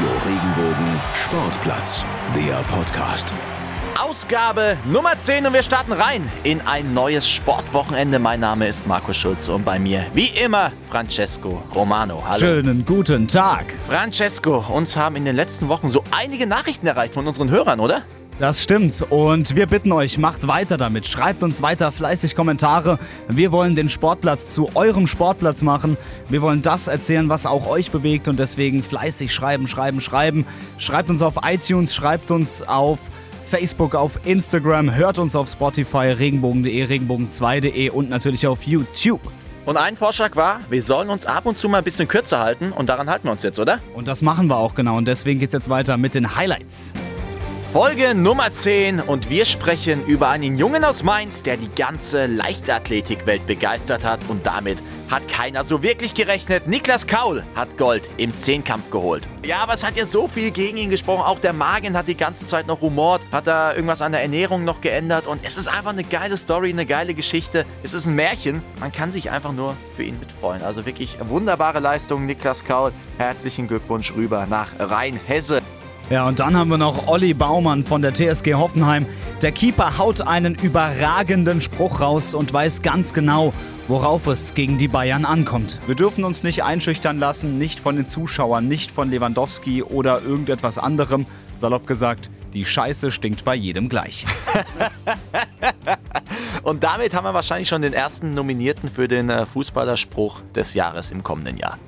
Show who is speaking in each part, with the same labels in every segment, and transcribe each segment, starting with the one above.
Speaker 1: Radio Regenbogen Sportplatz, der Podcast.
Speaker 2: Ausgabe Nummer 10 und wir starten rein in ein neues Sportwochenende. Mein Name ist Markus Schulze und bei mir, wie immer, Francesco Romano.
Speaker 3: Hallo. Schönen guten Tag.
Speaker 2: Francesco, uns haben in den letzten Wochen so einige Nachrichten erreicht von unseren Hörern, oder?
Speaker 3: Das stimmt und wir bitten euch, macht weiter damit. Schreibt uns weiter fleißig Kommentare. Wir wollen den Sportplatz zu eurem Sportplatz machen. Wir wollen das erzählen, was auch euch bewegt und deswegen fleißig schreiben, schreiben, schreiben. Schreibt uns auf iTunes, schreibt uns auf Facebook, auf Instagram, hört uns auf Spotify, regenbogen.de, regenbogen2.de und natürlich auf YouTube.
Speaker 2: Und ein Vorschlag war, wir sollen uns ab und zu mal ein bisschen kürzer halten und daran halten wir uns jetzt, oder?
Speaker 3: Und das machen wir auch genau und deswegen geht es jetzt weiter mit den Highlights.
Speaker 2: Folge Nummer 10 und wir sprechen über einen Jungen aus Mainz, der die ganze Leichtathletikwelt begeistert hat und damit hat keiner so wirklich gerechnet. Niklas Kaul hat Gold im Zehnkampf geholt. Ja, aber es hat ja so viel gegen ihn gesprochen. Auch der Magen hat die ganze Zeit noch rumort, hat da irgendwas an der Ernährung noch geändert und es ist einfach eine geile Story, eine geile Geschichte. Es ist ein Märchen. Man kann sich einfach nur für ihn mitfreuen. Also wirklich wunderbare Leistung, Niklas Kaul. Herzlichen Glückwunsch rüber nach Rhein-Hesse.
Speaker 3: Ja, und dann haben wir noch Olli Baumann von der TSG Hoffenheim. Der Keeper haut einen überragenden Spruch raus und weiß ganz genau, worauf es gegen die Bayern ankommt. Wir dürfen uns nicht einschüchtern lassen, nicht von den Zuschauern, nicht von Lewandowski oder irgendetwas anderem. Salopp gesagt, die Scheiße stinkt bei jedem gleich.
Speaker 2: und damit haben wir wahrscheinlich schon den ersten Nominierten für den äh, Fußballerspruch des Jahres im kommenden Jahr.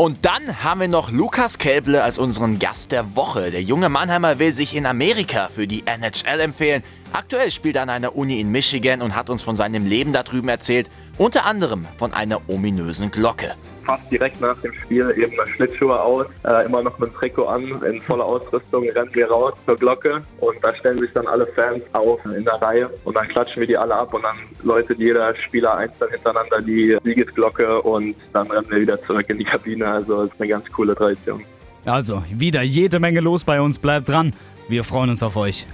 Speaker 2: Und dann haben wir noch Lukas Kelble als unseren Gast der Woche. Der junge Mannheimer will sich in Amerika für die NHL empfehlen. Aktuell spielt er an einer Uni in Michigan und hat uns von seinem Leben da drüben erzählt, unter anderem von einer ominösen Glocke
Speaker 4: fast direkt nach dem Spiel eben Schlittschuhe aus, äh, immer noch mit dem Trikot an, in voller Ausrüstung, rennen wir raus zur Glocke und da stellen sich dann alle Fans auf in der Reihe und dann klatschen wir die alle ab und dann läutet jeder Spieler einzeln hintereinander die Siegesglocke und dann rennen wir wieder zurück in die Kabine. Also es ist eine ganz coole Tradition.
Speaker 3: Also, wieder jede Menge los bei uns. Bleibt dran. Wir freuen uns auf euch.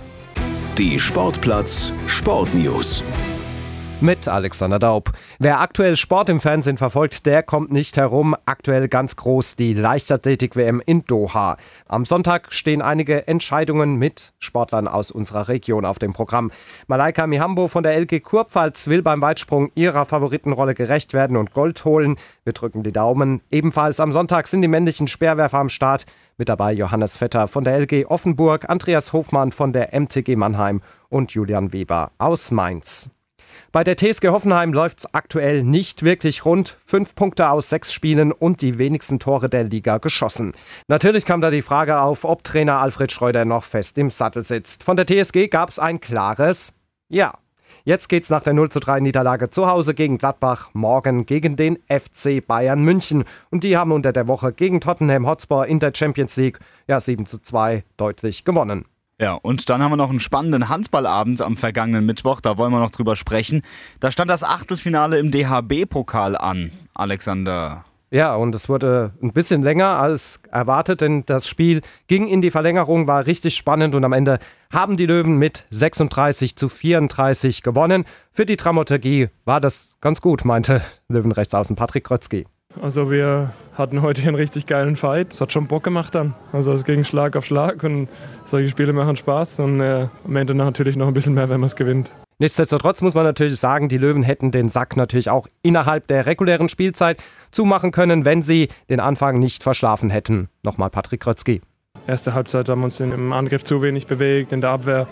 Speaker 1: Die Sportplatz Sportnews
Speaker 5: mit Alexander Daub. Wer aktuell Sport im Fernsehen verfolgt, der kommt nicht herum. Aktuell ganz groß die Leichtathletik-WM in Doha. Am Sonntag stehen einige Entscheidungen mit Sportlern aus unserer Region auf dem Programm. Malaika Mihambo von der LG Kurpfalz will beim Weitsprung ihrer Favoritenrolle gerecht werden und Gold holen. Wir drücken die Daumen. Ebenfalls am Sonntag sind die männlichen Speerwerfer am Start. Mit dabei Johannes Vetter von der LG Offenburg, Andreas Hofmann von der MTG Mannheim und Julian Weber aus Mainz. Bei der TSG Hoffenheim läuft es aktuell nicht wirklich rund. Fünf Punkte aus sechs Spielen und die wenigsten Tore der Liga geschossen. Natürlich kam da die Frage auf, ob Trainer Alfred Schreuder noch fest im Sattel sitzt. Von der TSG gab es ein klares Ja. Jetzt geht's nach der 0 zu 3 Niederlage zu Hause gegen Gladbach, morgen gegen den FC Bayern München. Und die haben unter der Woche gegen Tottenham Hotspur in der Champions League ja 7 zu 2 deutlich gewonnen.
Speaker 3: Ja, und dann haben wir noch einen spannenden Handballabend am vergangenen Mittwoch, da wollen wir noch drüber sprechen. Da stand das Achtelfinale im DHB-Pokal an, Alexander.
Speaker 5: Ja, und es wurde ein bisschen länger als erwartet, denn das Spiel ging in die Verlängerung, war richtig spannend und am Ende haben die Löwen mit 36 zu 34 gewonnen. Für die Dramaturgie war das ganz gut, meinte Löwenrechtsaußen Patrick Krötzky.
Speaker 6: Also wir hatten heute einen richtig geilen Fight. Es hat schon Bock gemacht dann. Also es ging Schlag auf Schlag und solche Spiele machen Spaß und äh, am Ende natürlich noch ein bisschen mehr, wenn man es gewinnt.
Speaker 5: Nichtsdestotrotz muss man natürlich sagen, die Löwen hätten den Sack natürlich auch innerhalb der regulären Spielzeit zumachen können, wenn sie den Anfang nicht verschlafen hätten. Nochmal Patrick Krötzky.
Speaker 6: Erste Halbzeit haben wir uns im Angriff zu wenig bewegt, in der Abwehr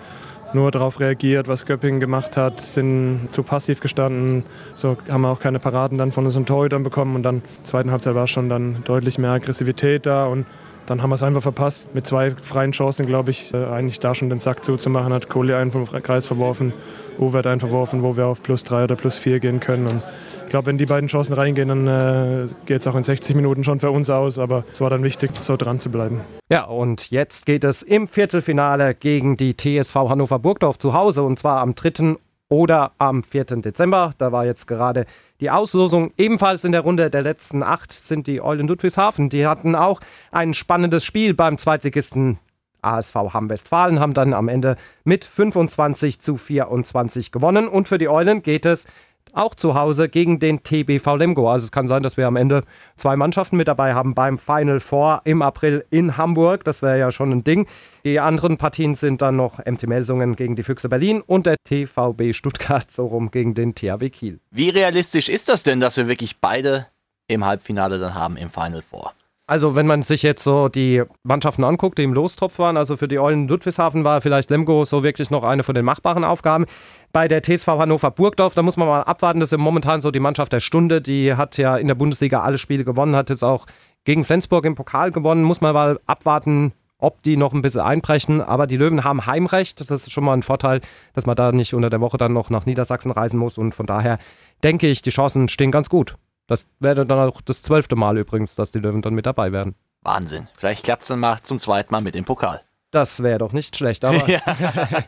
Speaker 6: nur darauf reagiert, was Göppingen gemacht hat, sind zu passiv gestanden. So haben wir auch keine Paraden dann von unseren Torhütern bekommen. Und dann in der zweiten Halbzeit war schon dann deutlich mehr Aggressivität da. Und dann haben wir es einfach verpasst. Mit zwei freien Chancen, glaube ich, äh, eigentlich da schon den Sack zuzumachen. Hat Kohli einen vom Kreis verworfen, Uwe hat einen verworfen, wo wir auf plus drei oder plus vier gehen können. Und glaube, wenn die beiden Chancen reingehen, dann äh, geht es auch in 60 Minuten schon für uns aus. Aber es war dann wichtig, so dran zu bleiben.
Speaker 5: Ja, und jetzt geht es im Viertelfinale gegen die TSV Hannover Burgdorf zu Hause. Und zwar am 3. oder am 4. Dezember. Da war jetzt gerade die Auslosung. Ebenfalls in der Runde der letzten acht sind die Eulen Ludwigshafen. Die hatten auch ein spannendes Spiel beim Zweitligisten ASV Hamm-Westfalen, haben dann am Ende mit 25 zu 24 gewonnen. Und für die Eulen geht es auch zu Hause gegen den TBV Lemgo. Also es kann sein, dass wir am Ende zwei Mannschaften mit dabei haben beim Final Four im April in Hamburg. Das wäre ja schon ein Ding. Die anderen Partien sind dann noch MT Melsungen gegen die Füchse Berlin und der TVB Stuttgart so rum gegen den THW Kiel.
Speaker 2: Wie realistisch ist das denn, dass wir wirklich beide im Halbfinale dann haben im Final Four?
Speaker 5: Also wenn man sich jetzt so die Mannschaften anguckt, die im Lostopf waren, also für die Eulen Ludwigshafen war vielleicht Lemgo so wirklich noch eine von den machbaren Aufgaben. Bei der TSV Hannover Burgdorf, da muss man mal abwarten, das ist momentan so die Mannschaft der Stunde, die hat ja in der Bundesliga alle Spiele gewonnen, hat jetzt auch gegen Flensburg im Pokal gewonnen, muss man mal abwarten, ob die noch ein bisschen einbrechen. Aber die Löwen haben Heimrecht. Das ist schon mal ein Vorteil, dass man da nicht unter der Woche dann noch nach Niedersachsen reisen muss. Und von daher denke ich, die Chancen stehen ganz gut. Das wäre dann auch das zwölfte Mal übrigens, dass die Löwen dann mit dabei werden.
Speaker 2: Wahnsinn. Vielleicht klappt es dann mal zum zweiten Mal mit dem Pokal.
Speaker 5: Das wäre doch nicht schlecht, aber. ja.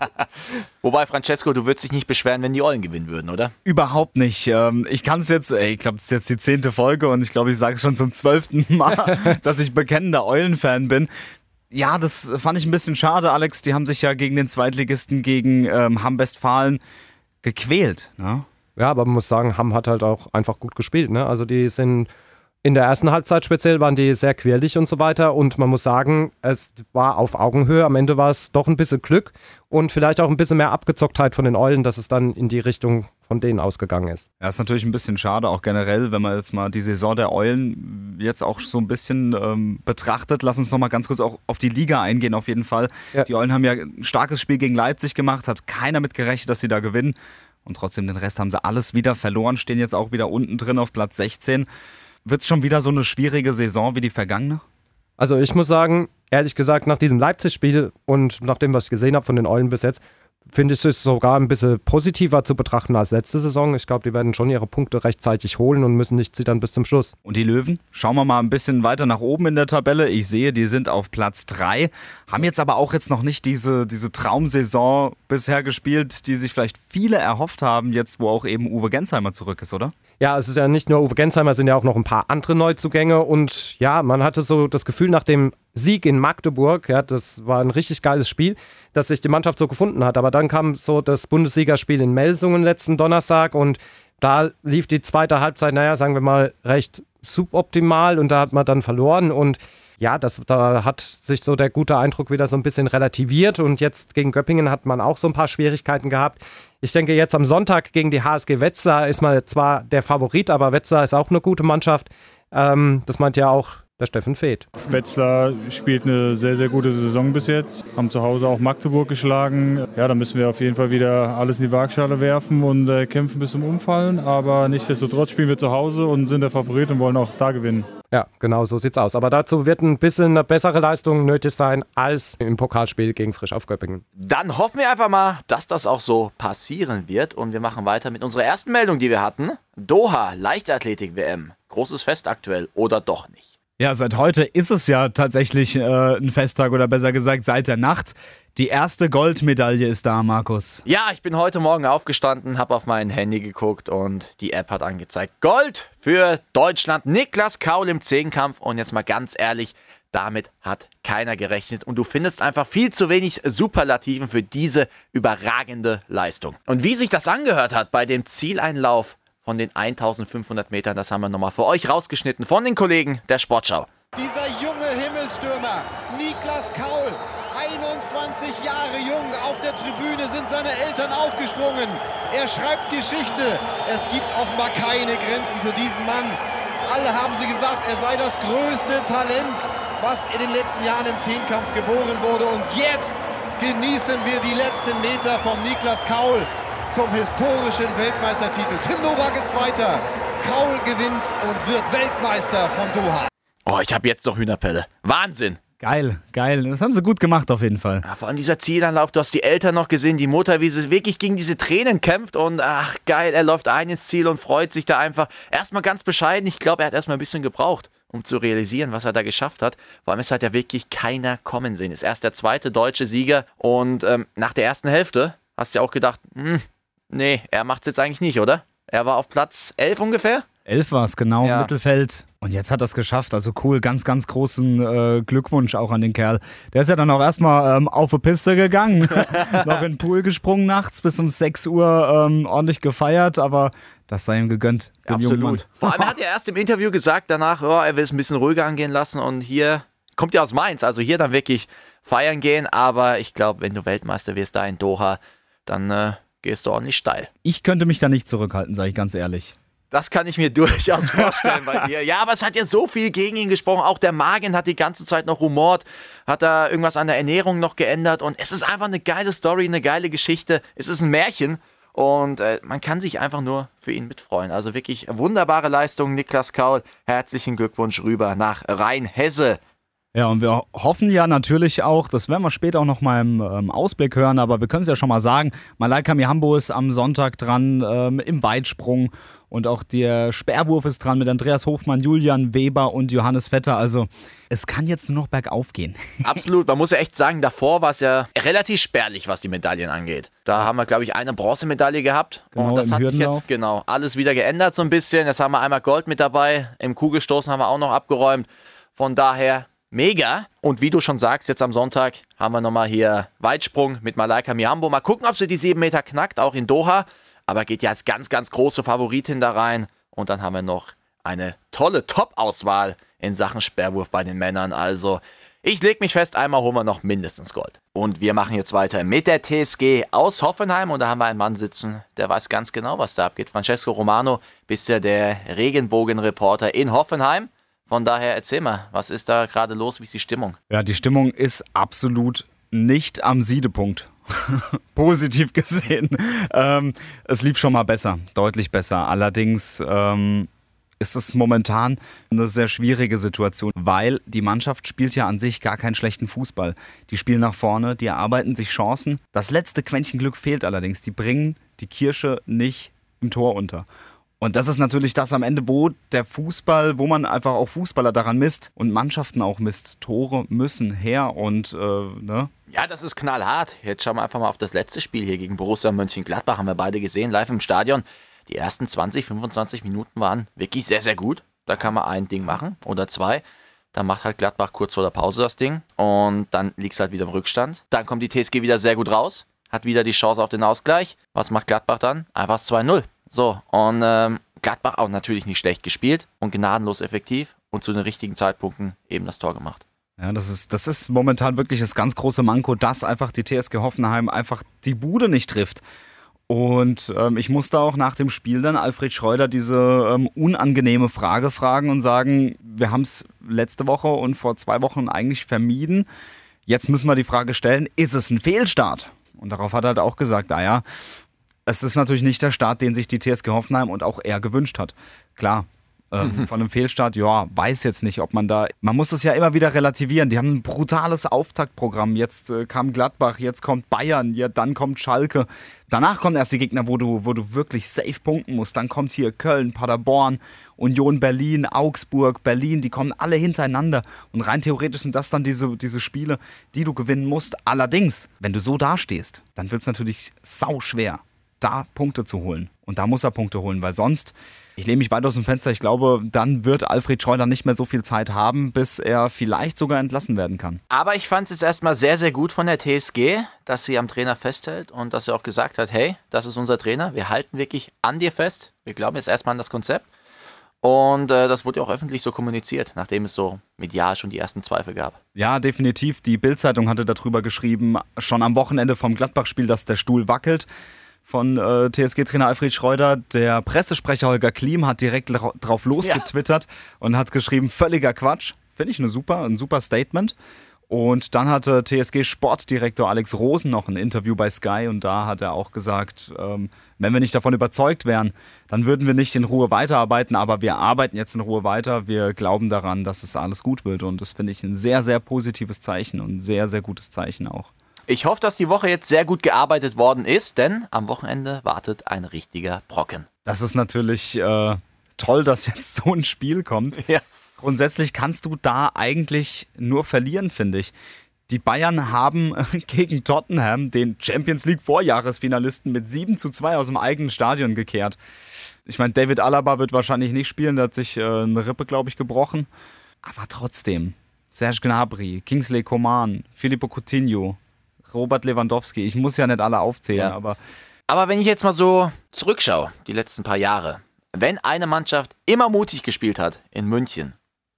Speaker 2: Wobei, Francesco, du würdest dich nicht beschweren, wenn die Eulen gewinnen würden, oder?
Speaker 3: Überhaupt nicht. Ähm, ich kann es jetzt, ey, ich glaube, es ist jetzt die zehnte Folge und ich glaube, ich sage es schon zum zwölften Mal, dass ich bekennender Eulen-Fan bin. Ja, das fand ich ein bisschen schade, Alex. Die haben sich ja gegen den Zweitligisten, gegen ähm, Hamm-Westfalen gequält. Ne?
Speaker 5: Ja, aber man muss sagen, Hamm hat halt auch einfach gut gespielt. Ne? Also die sind in der ersten Halbzeit speziell waren die sehr quirlig und so weiter. Und man muss sagen, es war auf Augenhöhe. Am Ende war es doch ein bisschen Glück und vielleicht auch ein bisschen mehr Abgezocktheit von den Eulen, dass es dann in die Richtung von denen ausgegangen ist.
Speaker 3: Ja, ist natürlich ein bisschen schade, auch generell, wenn man jetzt mal die Saison der Eulen jetzt auch so ein bisschen ähm, betrachtet. Lass uns nochmal ganz kurz auch auf die Liga eingehen, auf jeden Fall. Ja. Die Eulen haben ja ein starkes Spiel gegen Leipzig gemacht, hat keiner mit gerechnet, dass sie da gewinnen. Und trotzdem den Rest haben sie alles wieder verloren, stehen jetzt auch wieder unten drin auf Platz 16. Wird es schon wieder so eine schwierige Saison wie die vergangene?
Speaker 5: Also ich muss sagen, ehrlich gesagt, nach diesem Leipzig-Spiel und nach dem, was ich gesehen habe von den Eulen bis jetzt, finde ich es sogar ein bisschen positiver zu betrachten als letzte Saison. Ich glaube, die werden schon ihre Punkte rechtzeitig holen und müssen nicht zittern bis zum Schluss.
Speaker 3: Und die Löwen? Schauen wir mal ein bisschen weiter nach oben in der Tabelle. Ich sehe, die sind auf Platz 3, haben jetzt aber auch jetzt noch nicht diese, diese Traumsaison bisher gespielt, die sich vielleicht viele erhofft haben, jetzt wo auch eben Uwe Gensheimer zurück ist, oder?
Speaker 5: Ja, es ist ja nicht nur Uwe Gensheimer, es sind ja auch noch ein paar andere Neuzugänge und ja, man hatte so das Gefühl nach dem Sieg in Magdeburg, ja, das war ein richtig geiles Spiel, dass sich die Mannschaft so gefunden hat. Aber dann kam so das Bundesligaspiel in Melsungen letzten Donnerstag und da lief die zweite Halbzeit, naja, sagen wir mal, recht suboptimal und da hat man dann verloren und ja, das, da hat sich so der gute Eindruck wieder so ein bisschen relativiert und jetzt gegen Göppingen hat man auch so ein paar Schwierigkeiten gehabt. Ich denke, jetzt am Sonntag gegen die HSG Wetzlar ist man zwar der Favorit, aber Wetzlar ist auch eine gute Mannschaft. Ähm, das meint ja auch der Steffen Feeth.
Speaker 6: Wetzlar spielt eine sehr, sehr gute Saison bis jetzt. Haben zu Hause auch Magdeburg geschlagen. Ja, da müssen wir auf jeden Fall wieder alles in die Waagschale werfen und äh, kämpfen bis zum Umfallen. Aber nichtsdestotrotz spielen wir zu Hause und sind der Favorit und wollen auch da gewinnen.
Speaker 5: Ja, genau so sieht's aus. Aber dazu wird ein bisschen eine bessere Leistung nötig sein als im Pokalspiel gegen Frisch auf Göppingen.
Speaker 2: Dann hoffen wir einfach mal, dass das auch so passieren wird. Und wir machen weiter mit unserer ersten Meldung, die wir hatten. Doha, Leichtathletik-WM. Großes Fest aktuell oder doch nicht?
Speaker 3: Ja, seit heute ist es ja tatsächlich äh, ein Festtag oder besser gesagt seit der Nacht. Die erste Goldmedaille ist da, Markus.
Speaker 2: Ja, ich bin heute Morgen aufgestanden, habe auf mein Handy geguckt und die App hat angezeigt Gold für Deutschland. Niklas Kaul im Zehnkampf und jetzt mal ganz ehrlich, damit hat keiner gerechnet und du findest einfach viel zu wenig Superlativen für diese überragende Leistung. Und wie sich das angehört hat bei dem Zieleinlauf von den 1500 Metern. Das haben wir nochmal für euch rausgeschnitten von den Kollegen der Sportschau.
Speaker 7: Dieser junge Himmelstürmer, Niklas Kaul, 21 Jahre jung, auf der Tribüne sind seine Eltern aufgesprungen. Er schreibt Geschichte. Es gibt offenbar keine Grenzen für diesen Mann. Alle haben sie gesagt, er sei das größte Talent, was in den letzten Jahren im Zehnkampf geboren wurde. Und jetzt genießen wir die letzten Meter von Niklas Kaul zum historischen Weltmeistertitel. Tim Nowak ist Zweiter. Kraul gewinnt und wird Weltmeister von Doha.
Speaker 2: Oh, ich habe jetzt noch Hühnerpelle. Wahnsinn.
Speaker 3: Geil, geil. Das haben sie gut gemacht auf jeden Fall.
Speaker 2: Ja, vor allem dieser Zielanlauf, du hast die Eltern noch gesehen, die Mutter, wie sie wirklich gegen diese Tränen kämpft und ach geil, er läuft ein ins Ziel und freut sich da einfach. Erstmal ganz bescheiden, ich glaube, er hat erstmal ein bisschen gebraucht, um zu realisieren, was er da geschafft hat. Vor allem, es hat ja wirklich keiner kommen sehen. Ist erst der zweite deutsche Sieger und ähm, nach der ersten Hälfte hast du ja auch gedacht, hm, Nee, er macht es jetzt eigentlich nicht, oder? Er war auf Platz 11 ungefähr?
Speaker 3: Elf war es, genau,
Speaker 2: Ja.
Speaker 3: Mittelfeld. Und jetzt hat er es geschafft. Also cool, ganz, ganz großen äh, Glückwunsch auch an den Kerl. Der ist ja dann auch erstmal ähm, auf die Piste gegangen. Noch in den Pool gesprungen nachts, bis um 6 Uhr ähm, ordentlich gefeiert, aber das sei ihm gegönnt.
Speaker 2: Absolut. Vor allem hat er erst im Interview gesagt, danach, oh, er will es ein bisschen ruhiger angehen lassen und hier kommt ja aus Mainz, also hier dann wirklich feiern gehen, aber ich glaube, wenn du Weltmeister wirst da in Doha, dann äh, gehst du ordentlich steil.
Speaker 3: Ich könnte mich da nicht zurückhalten, sage ich ganz ehrlich.
Speaker 2: Das kann ich mir durchaus vorstellen bei dir. Ja, aber es hat ja so viel gegen ihn gesprochen. Auch der Magen hat die ganze Zeit noch rumort, hat da irgendwas an der Ernährung noch geändert. Und es ist einfach eine geile Story, eine geile Geschichte. Es ist ein Märchen. Und äh, man kann sich einfach nur für ihn mitfreuen. Also wirklich wunderbare Leistung, Niklas Kaul. Herzlichen Glückwunsch rüber nach Rhein-Hesse.
Speaker 3: Ja, und wir hoffen ja natürlich auch, das werden wir später auch noch mal im ähm, Ausblick hören, aber wir können es ja schon mal sagen, Malaika Mihambo ist am Sonntag dran ähm, im Weitsprung und auch der Sperrwurf ist dran mit Andreas Hofmann, Julian Weber und Johannes Vetter. Also es kann jetzt nur noch bergauf gehen.
Speaker 2: Absolut, man muss ja echt sagen, davor war es ja relativ spärlich, was die Medaillen angeht. Da haben wir, glaube ich, eine Bronzemedaille gehabt.
Speaker 3: Genau,
Speaker 2: und das hat sich
Speaker 3: Hürdenlauf.
Speaker 2: jetzt genau alles wieder geändert so ein bisschen. Jetzt haben wir einmal Gold mit dabei. Im Kugelstoßen haben wir auch noch abgeräumt. Von daher mega. Und wie du schon sagst, jetzt am Sonntag haben wir nochmal hier Weitsprung mit Malaika Mihambo. Mal gucken, ob sie die sieben Meter knackt, auch in Doha. Aber geht ja als ganz, ganz große Favoritin da rein. Und dann haben wir noch eine tolle Top-Auswahl in Sachen Sperrwurf bei den Männern. Also ich leg mich fest, einmal holen wir noch mindestens Gold. Und wir machen jetzt weiter mit der TSG aus Hoffenheim. Und da haben wir einen Mann sitzen, der weiß ganz genau, was da abgeht. Francesco Romano, bist ja der Regenbogenreporter in Hoffenheim. Von daher erzähl mal, was ist da gerade los? Wie ist die Stimmung?
Speaker 3: Ja, die Stimmung ist absolut nicht am Siedepunkt. Positiv gesehen. Ähm, es lief schon mal besser, deutlich besser. Allerdings ähm, ist es momentan eine sehr schwierige Situation, weil die Mannschaft spielt ja an sich gar keinen schlechten Fußball. Die spielen nach vorne, die erarbeiten sich Chancen. Das letzte Quäntchen Glück fehlt allerdings. Die bringen die Kirsche nicht im Tor unter. Und das ist natürlich das am Ende, wo der Fußball, wo man einfach auch Fußballer daran misst und Mannschaften auch misst. Tore müssen her und äh, ne?
Speaker 2: Ja, das ist knallhart. Jetzt schauen wir einfach mal auf das letzte Spiel hier gegen Borussia Mönchengladbach. Haben wir beide gesehen, live im Stadion. Die ersten 20, 25 Minuten waren wirklich sehr, sehr gut. Da kann man ein Ding machen oder zwei. Dann macht halt Gladbach kurz vor der Pause das Ding und dann liegt es halt wieder im Rückstand. Dann kommt die TSG wieder sehr gut raus, hat wieder die Chance auf den Ausgleich. Was macht Gladbach dann? Einfach 2-0. So, und ähm, Gladbach auch natürlich nicht schlecht gespielt und gnadenlos effektiv und zu den richtigen Zeitpunkten eben das Tor gemacht.
Speaker 3: Ja, das ist, das ist momentan wirklich das ganz große Manko, dass einfach die TSG Hoffenheim einfach die Bude nicht trifft. Und ähm, ich musste auch nach dem Spiel dann Alfred Schreuder diese ähm, unangenehme Frage fragen und sagen, wir haben es letzte Woche und vor zwei Wochen eigentlich vermieden. Jetzt müssen wir die Frage stellen, ist es ein Fehlstart? Und darauf hat er halt auch gesagt, naja, es ist natürlich nicht der Start, den sich die TSG Hoffenheim und auch er gewünscht hat. Klar, ähm, von einem Fehlstart, ja, weiß jetzt nicht, ob man da. Man muss es ja immer wieder relativieren. Die haben ein brutales Auftaktprogramm. Jetzt äh, kam Gladbach, jetzt kommt Bayern, ja, dann kommt Schalke. Danach kommen erst die Gegner, wo du, wo du wirklich safe punkten musst. Dann kommt hier Köln, Paderborn, Union Berlin, Augsburg, Berlin, die kommen alle hintereinander. Und rein theoretisch sind das dann diese, diese Spiele, die du gewinnen musst. Allerdings, wenn du so dastehst, dann wird es natürlich sau schwer, da Punkte zu holen. Und da muss er Punkte holen, weil sonst, ich lehne mich weit aus dem Fenster, ich glaube, dann wird Alfred Schreuder nicht mehr so viel Zeit haben, bis er vielleicht sogar entlassen werden kann.
Speaker 2: Aber ich fand es jetzt erstmal sehr, sehr gut von der TSG, dass sie am Trainer festhält und dass sie auch gesagt hat, hey, das ist unser Trainer, wir halten wirklich an dir fest, wir glauben jetzt erstmal an das Konzept. Und äh, das wurde ja auch öffentlich so kommuniziert, nachdem es so medial schon die ersten Zweifel gab.
Speaker 3: Ja, definitiv. Die Bild-Zeitung hatte darüber geschrieben, schon am Wochenende vom Gladbach-Spiel, dass der Stuhl wackelt. Von äh, TSG-Trainer Alfred Schreuder. Der Pressesprecher Holger Klim hat direkt drauf losgetwittert und hat geschrieben: völliger Quatsch. Finde ich eine super, ein super Statement. Und dann hatte TSG-Sportdirektor Alex Rosen noch ein Interview bei Sky und da hat er auch gesagt, ähm, wenn wir nicht davon überzeugt wären, dann würden wir nicht in Ruhe weiterarbeiten, aber wir arbeiten jetzt in Ruhe weiter. Wir glauben daran, dass es alles gut wird und das finde ich ein sehr, sehr positives Zeichen und ein sehr, sehr gutes Zeichen auch.
Speaker 2: Ich hoffe, dass die Woche jetzt sehr gut gearbeitet worden ist, denn am Wochenende wartet ein richtiger Brocken.
Speaker 3: Das ist natürlich äh, toll, dass jetzt so ein Spiel kommt.
Speaker 2: Ja.
Speaker 3: Grundsätzlich kannst du da eigentlich nur verlieren, finde ich. Die Bayern haben gegen Tottenham den Champions League Vorjahresfinalisten mit 7 zu 2 aus dem eigenen Stadion gekehrt. Ich meine, David Alaba wird wahrscheinlich nicht spielen, der hat sich äh, eine Rippe, glaube ich, gebrochen. Aber trotzdem, Serge Gnabry, Kingsley Coman, Filippo Coutinho, Robert Lewandowski, ich muss ja nicht alle aufzählen,
Speaker 2: Ja.
Speaker 3: aber
Speaker 2: Aber wenn ich jetzt mal so zurückschaue, die letzten paar Jahre, wenn eine Mannschaft immer mutig gespielt hat in München,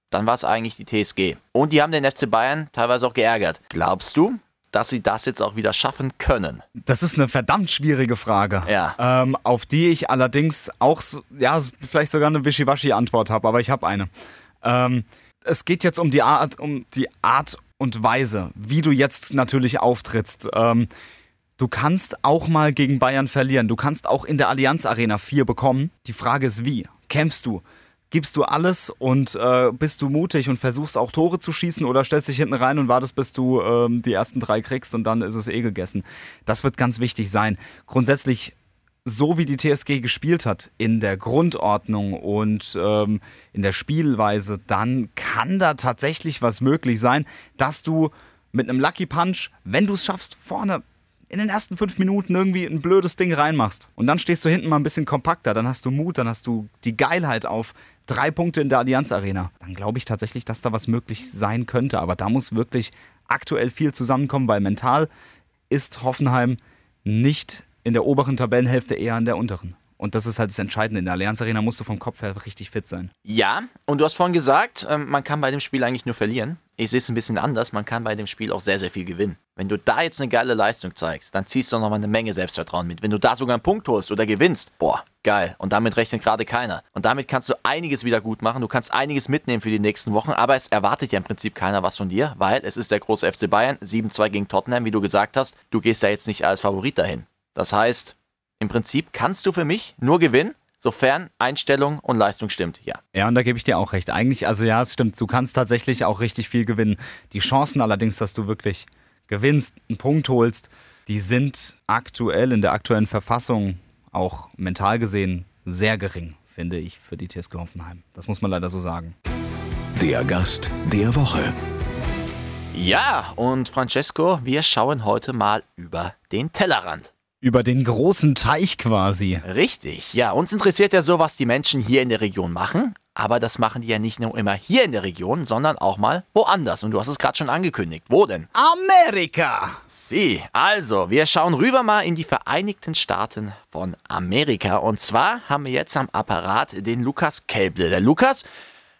Speaker 2: dann war es eigentlich die TSG. Und die haben den FC Bayern teilweise auch geärgert. Glaubst du, dass sie das jetzt auch wieder schaffen können?
Speaker 3: das ist eine verdammt schwierige Frage.
Speaker 2: Ja.
Speaker 3: Ähm, auf die ich allerdings auch, ja, vielleicht sogar eine Wischiwaschi-Antwort habe, aber ich habe eine. Ähm, es geht jetzt um die Art, um die Art und Weise, wie du jetzt natürlich auftrittst. Ähm, du kannst auch mal gegen Bayern verlieren. Du kannst auch in der Allianz Arena vier bekommen. Die Frage ist, wie? Kämpfst du? Gibst du alles und äh, bist du mutig und versuchst auch Tore zu schießen oder stellst dich hinten rein und wartest, bis du ähm, die ersten drei kriegst und dann ist es eh gegessen. Das wird ganz wichtig sein. Grundsätzlich so wie die TSG gespielt hat in der Grundordnung und ähm, in der Spielweise, dann kann da tatsächlich was möglich sein, dass du mit einem Lucky Punch, wenn du es schaffst, vorne in den ersten fünf Minuten irgendwie ein blödes Ding reinmachst. Und dann stehst du hinten mal ein bisschen kompakter, dann hast du Mut, dann hast du die Geilheit auf drei Punkte in der Allianz Arena. Dann glaube ich tatsächlich, dass da was möglich sein könnte. Aber da muss wirklich aktuell viel zusammenkommen, weil mental ist Hoffenheim nicht in der oberen Tabellenhälfte, eher in der unteren. Und das ist halt das Entscheidende. In der Allianz Arena musst du vom Kopf her richtig fit sein.
Speaker 2: Ja, und du hast vorhin gesagt, ähm, man kann bei dem Spiel eigentlich nur verlieren. Ich sehe es ein bisschen anders, man kann bei dem Spiel auch sehr, sehr viel gewinnen. Wenn du da jetzt eine geile Leistung zeigst, dann ziehst du noch mal eine Menge Selbstvertrauen mit. Wenn du da sogar einen Punkt holst oder gewinnst, boah, geil. Und damit rechnet gerade keiner. Und damit kannst du einiges wieder gut machen. Du kannst einiges mitnehmen für die nächsten Wochen, aber es erwartet ja im Prinzip keiner was von dir, weil es ist der große FC Bayern, 7-2 gegen Tottenham, wie du gesagt hast. Du gehst da jetzt nicht als Favorit dahin. Das heißt, im Prinzip kannst du für mich nur gewinnen, sofern Einstellung und Leistung stimmt. Ja.
Speaker 3: Ja, und da gebe ich dir auch recht. Eigentlich, also ja, es stimmt, du kannst tatsächlich auch richtig viel gewinnen. Die Chancen allerdings, dass du wirklich gewinnst, einen Punkt holst, die sind aktuell in der aktuellen Verfassung auch mental gesehen sehr gering, finde ich, für die TSG Hoffenheim. Das muss man leider so sagen.
Speaker 1: Der Gast der Woche.
Speaker 2: Ja, und Francesco, wir schauen heute mal über den Tellerrand.
Speaker 3: Über den großen Teich quasi.
Speaker 2: Richtig, ja, uns interessiert ja so, was die Menschen hier in der Region machen. Aber das machen die ja nicht nur immer hier in der Region, sondern auch mal woanders. Und du hast es gerade schon angekündigt. Wo denn?
Speaker 3: Amerika!
Speaker 2: Sie, also, wir schauen rüber mal in die Vereinigten Staaten von Amerika. Und zwar haben wir jetzt am Apparat den Lukas Kelble. Der Lukas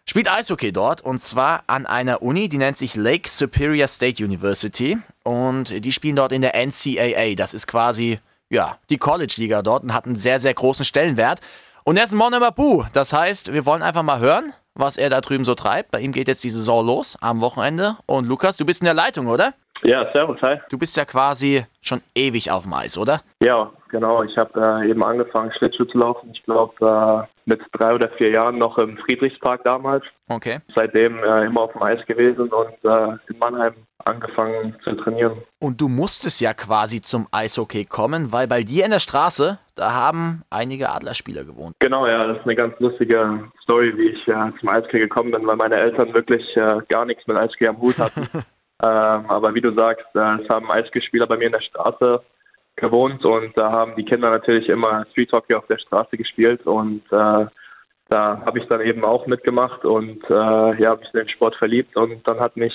Speaker 2: spielt Eishockey dort und zwar an einer Uni, die nennt sich Lake Superior State University. Und die spielen dort in der NCAA. Das ist quasi, ja, die College-Liga dort und hat einen sehr, sehr großen Stellenwert. Und er ist ein Monomabu. Das heißt, wir wollen einfach mal hören, was er da drüben so treibt. Bei ihm geht jetzt die Saison los am Wochenende. Und Lukas, du bist in der Leitung, oder?
Speaker 4: Ja, servus, hi.
Speaker 2: Du bist ja quasi schon ewig auf dem Eis, oder?
Speaker 4: Ja, genau. Ich habe äh, eben angefangen, Schlittschuh zu laufen. Ich glaube, äh, mit drei oder vier Jahren noch im Friedrichspark damals.
Speaker 2: Okay.
Speaker 4: Seitdem äh, immer auf dem Eis gewesen und äh, in Mannheim angefangen zu trainieren.
Speaker 2: Und du musstest ja quasi zum Eishockey kommen, weil bei dir in der Straße, da haben einige Adlerspieler gewohnt.
Speaker 4: Genau, ja, das ist eine ganz lustige Story, wie ich äh, zum Eishockey gekommen bin, weil meine Eltern wirklich äh, gar nichts mit Eishockey am Hut hatten. ähm, aber wie du sagst, äh, es haben Eishockeyspieler bei mir in der Straße gewohnt und da haben die Kinder natürlich immer Street Hockey auf der Straße gespielt und äh, da habe ich dann eben auch mitgemacht und äh, ja, habe mich in den Sport verliebt und dann hat mich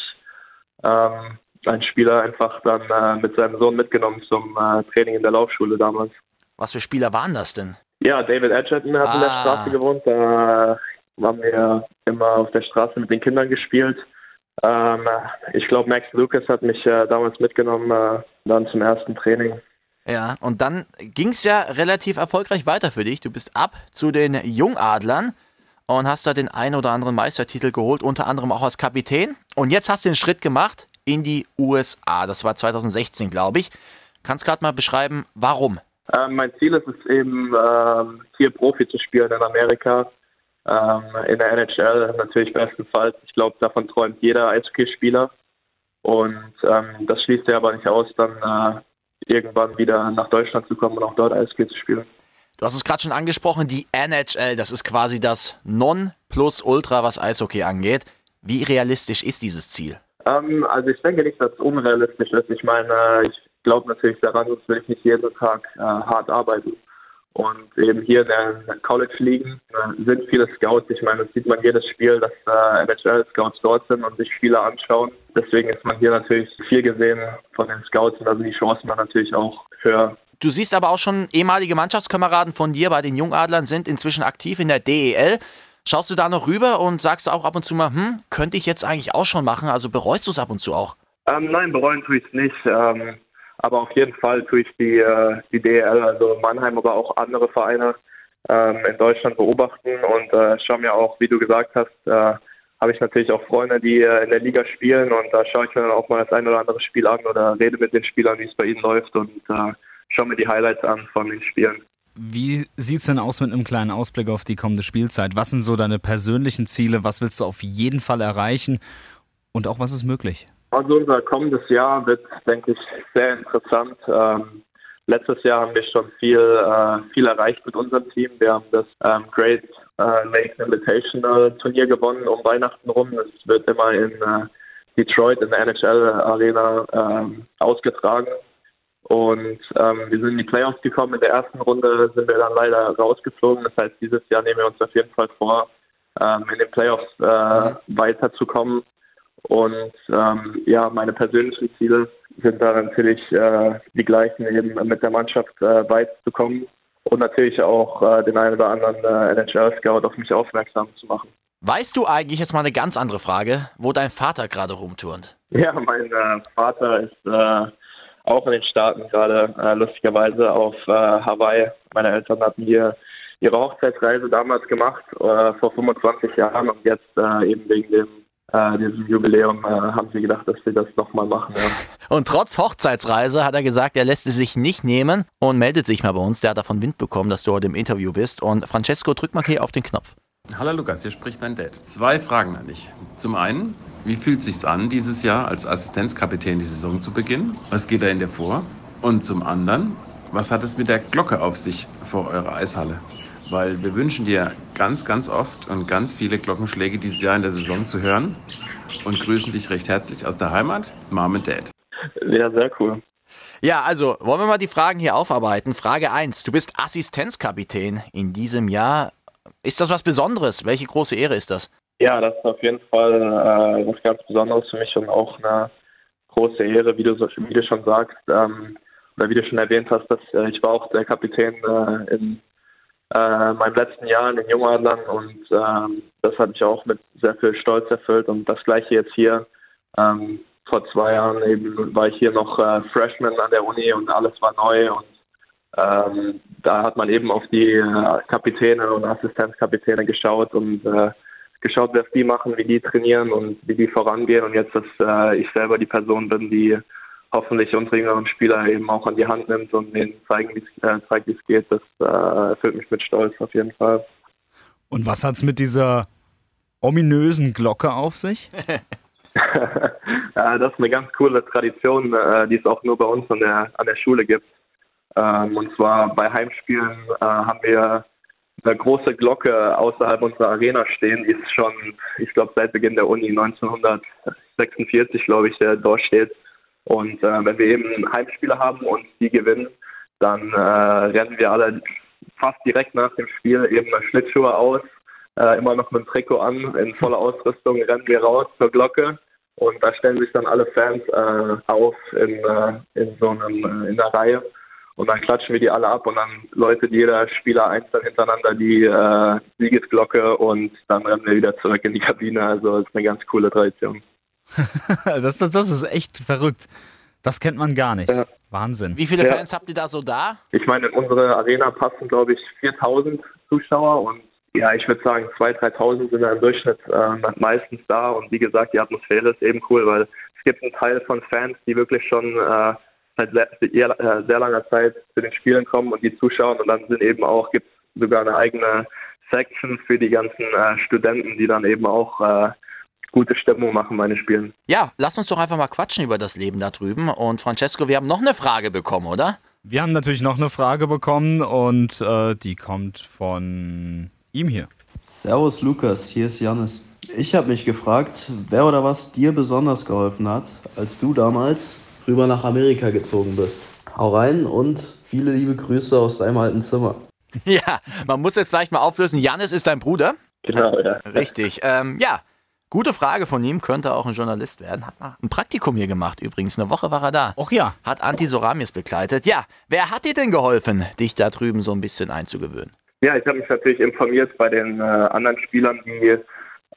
Speaker 4: ähm, ein Spieler einfach dann äh, mit seinem Sohn mitgenommen zum äh, Training in der Laufschule damals.
Speaker 2: Was für Spieler waren das denn?
Speaker 4: Ja, David Edgerton hat in der
Speaker 2: Ah.
Speaker 4: Straße gewohnt. Da haben wir immer auf der Straße mit den Kindern gespielt. Ähm, ich glaube, Max Lucas hat mich äh, damals mitgenommen, äh, dann zum ersten Training.
Speaker 2: Ja, und dann ging es ja relativ erfolgreich weiter für dich. Du bist ab zu den Jungadlern und hast da den einen oder anderen Meistertitel geholt, unter anderem auch als Kapitän. Und jetzt hast du den Schritt gemacht in die USA. Das war 2016, glaube ich. Kannst gerade mal beschreiben, warum?
Speaker 4: Ähm, mein Ziel ist es eben, ähm, hier Profi zu spielen in Amerika, ähm, in der NHL natürlich bestenfalls. Ich glaube, davon träumt jeder Eishockeyspieler. Und ähm, das schließt ja aber nicht aus, dann äh, irgendwann wieder nach Deutschland zu kommen und auch dort Eishockey zu spielen.
Speaker 2: Du hast es gerade schon angesprochen, die NHL, das ist quasi das Non-Plus-Ultra, was Eishockey angeht. Wie realistisch ist dieses Ziel?
Speaker 4: Ähm, also ich denke nicht, dass es unrealistisch ist. Ich meine, äh, ich glaube natürlich daran, sonst will ich nicht jeden Tag äh, hart arbeiten. Und eben hier in der College-Ligen sind viele Scouts. Ich meine, das sieht man jedes Spiel, dass äh, NHL-Scouts dort sind und sich Spieler anschauen. Deswegen ist man hier natürlich viel gesehen von den Scouts und da sind die Chancen dann natürlich auch höher.
Speaker 2: Du siehst aber auch schon, ehemalige Mannschaftskameraden von dir bei den Jungadlern sind inzwischen aktiv in der DEL. Schaust du da noch rüber und sagst auch ab und zu mal, hm, könnte ich jetzt eigentlich auch schon machen? Also bereust du es ab und zu auch?
Speaker 4: Ähm, nein, bereuen tue ich es nicht. Ähm, aber auf jeden Fall tue ich die, äh, die DL, also Mannheim, aber auch andere Vereine ähm, in Deutschland beobachten und äh, schaue mir auch, wie du gesagt hast, äh, habe ich natürlich auch Freunde, die äh, in der Liga spielen und da schaue ich mir dann auch mal das ein oder andere Spiel an oder rede mit den Spielern, wie es bei ihnen läuft und äh, schaue mir die Highlights an von den Spielen.
Speaker 3: Wie sieht es denn aus mit einem kleinen Ausblick auf die kommende Spielzeit? Was sind so deine persönlichen Ziele? Was willst du auf jeden Fall erreichen? Und auch was ist möglich?
Speaker 4: Also unser kommendes Jahr wird, denke ich, sehr interessant. Ähm, letztes Jahr haben wir schon viel, äh, viel erreicht mit unserem Team. Wir haben das ähm, Great äh, Lakes Invitational Turnier gewonnen um Weihnachten rum. Es wird immer in äh, Detroit in der NHL Arena ähm, ausgetragen. Und ähm, wir sind in die Playoffs gekommen. In der ersten Runde sind wir dann leider rausgeflogen. Das heißt, dieses Jahr nehmen wir uns auf jeden Fall vor, ähm, in den Playoffs äh, weiterzukommen. Und ähm, ja, meine persönlichen Ziele sind da natürlich äh, die gleichen, eben mit der Mannschaft äh, weit zu kommen und natürlich auch äh, den einen oder anderen äh, NHL-Scout auf mich aufmerksam zu machen.
Speaker 2: Weißt du eigentlich jetzt mal eine ganz andere Frage, wo dein Vater gerade rumturnt?
Speaker 4: Ja, mein äh, Vater ist äh, auch in den Staaten gerade äh, lustigerweise auf äh, Hawaii. Meine Eltern hatten hier ihre Hochzeitsreise damals gemacht, äh, vor 25 Jahren und jetzt äh, eben wegen dem äh, diesem Jubiläum äh, haben sie gedacht, dass sie das nochmal machen. Ja.
Speaker 2: Und trotz Hochzeitsreise hat er gesagt, er lässt es sich nicht nehmen und meldet sich mal bei uns. Der hat davon Wind bekommen, dass du heute im Interview bist. Und Francesco, drück mal hier auf den Knopf.
Speaker 8: Hallo Lukas, hier spricht dein Dad. Zwei Fragen an dich. Zum einen, wie fühlt es sich an, dieses Jahr als Assistenzkapitän die Saison zu beginnen? Was geht da in dir vor? Und zum anderen, was hat es mit der Glocke auf sich vor eurer Eishalle? Weil wir wünschen dir ganz, ganz oft und ganz viele Glockenschläge dieses Jahr in der Saison zu hören und grüßen dich recht herzlich aus der Heimat, Mom und Dad.
Speaker 4: Ja, sehr cool.
Speaker 2: Ja, also wollen wir mal die Fragen hier aufarbeiten. Frage 1. Du bist Assistenzkapitän in diesem Jahr. Ist das was Besonderes? Welche große Ehre ist das?
Speaker 4: Ja, das ist auf jeden Fall äh, was ganz Besonderes für mich und auch eine große Ehre, wie du, wie du schon sagst. Ähm, oder wie du schon erwähnt hast, dass äh, ich war auch der Kapitän äh, in äh, meinem letzten Jahr in den Jungadlern und ähm, das hat mich auch mit sehr viel Stolz erfüllt und das gleiche jetzt hier. Ähm, vor zwei Jahren eben war ich hier noch äh, Freshman an der Uni und alles war neu und ähm, da hat man eben auf die äh, Kapitäne und Assistenzkapitäne geschaut und äh, geschaut, was die machen, wie die trainieren und wie die vorangehen und jetzt, dass äh, ich selber die Person bin, die hoffentlich unsere jüngeren Spieler eben auch an die Hand nimmt und denen zeigen, wie es äh, zeigt, wie es geht. Das äh, erfüllt mich mit Stolz auf jeden Fall.
Speaker 3: Und was hat es mit dieser ominösen Glocke auf sich?
Speaker 4: ja, das ist eine ganz coole Tradition, äh, die es auch nur bei uns an der, an der Schule gibt. Ähm, und zwar bei Heimspielen äh, haben wir eine große Glocke außerhalb unserer Arena stehen, die ist schon, ich glaube, seit Beginn der Uni 1946, glaube ich, der dort steht. Und äh, wenn wir eben Heimspiele haben und die gewinnen, dann äh, rennen wir alle fast direkt nach dem Spiel eben Schlittschuhe aus, äh, immer noch mit dem Trikot an, in voller Ausrüstung rennen wir raus zur Glocke und da stellen sich dann alle Fans äh, auf in, äh, in so einem, äh, in der Reihe und dann klatschen wir die alle ab und dann läutet jeder Spieler einzeln hintereinander die äh, Siegesglocke und dann rennen wir wieder zurück in die Kabine. Also ist eine ganz coole Tradition.
Speaker 3: das, das, das ist echt verrückt. Das kennt man gar nicht. Ja. Wahnsinn.
Speaker 2: Wie viele
Speaker 4: Ja.
Speaker 2: Fans habt ihr da so da?
Speaker 4: Ich meine, in unsere Arena passen, glaube ich, 4000 Zuschauer und ja, ich würde sagen, 2.000, 3.000 sind da im Durchschnitt äh, meistens da. Und wie gesagt, die Atmosphäre ist eben cool, weil es gibt einen Teil von Fans, die wirklich schon äh, seit sehr, sehr, äh, sehr langer Zeit zu den Spielen kommen und die zuschauen. Und dann sind eben auch, gibt es sogar eine eigene Section für die ganzen äh, Studenten, die dann eben auch äh, gute Stimmung machen bei den Spielen.
Speaker 2: Ja, lass uns doch einfach mal quatschen über das Leben da drüben. Und Francesco, wir haben noch eine Frage bekommen, oder?
Speaker 3: Wir haben natürlich noch eine Frage bekommen und äh, die kommt von ihm hier.
Speaker 9: Servus Lukas, hier ist Janis. Ich habe mich gefragt, wer oder was dir besonders geholfen hat, als du damals rüber nach Amerika gezogen bist. Hau rein und viele liebe Grüße aus deinem alten Zimmer.
Speaker 2: Ja, man muss jetzt vielleicht mal auflösen. Janis ist dein Bruder?
Speaker 4: Genau, ja.
Speaker 2: Richtig. Ähm, ja, gute Frage von ihm. Könnte auch ein Journalist werden. Hat mal ein Praktikum hier gemacht übrigens. Eine Woche war er da.
Speaker 3: Och ja.
Speaker 2: Hat Anti Soramis begleitet. Ja, wer hat dir denn geholfen, dich da drüben so ein bisschen einzugewöhnen?
Speaker 4: Ja, ich habe mich natürlich informiert bei den äh, anderen Spielern, die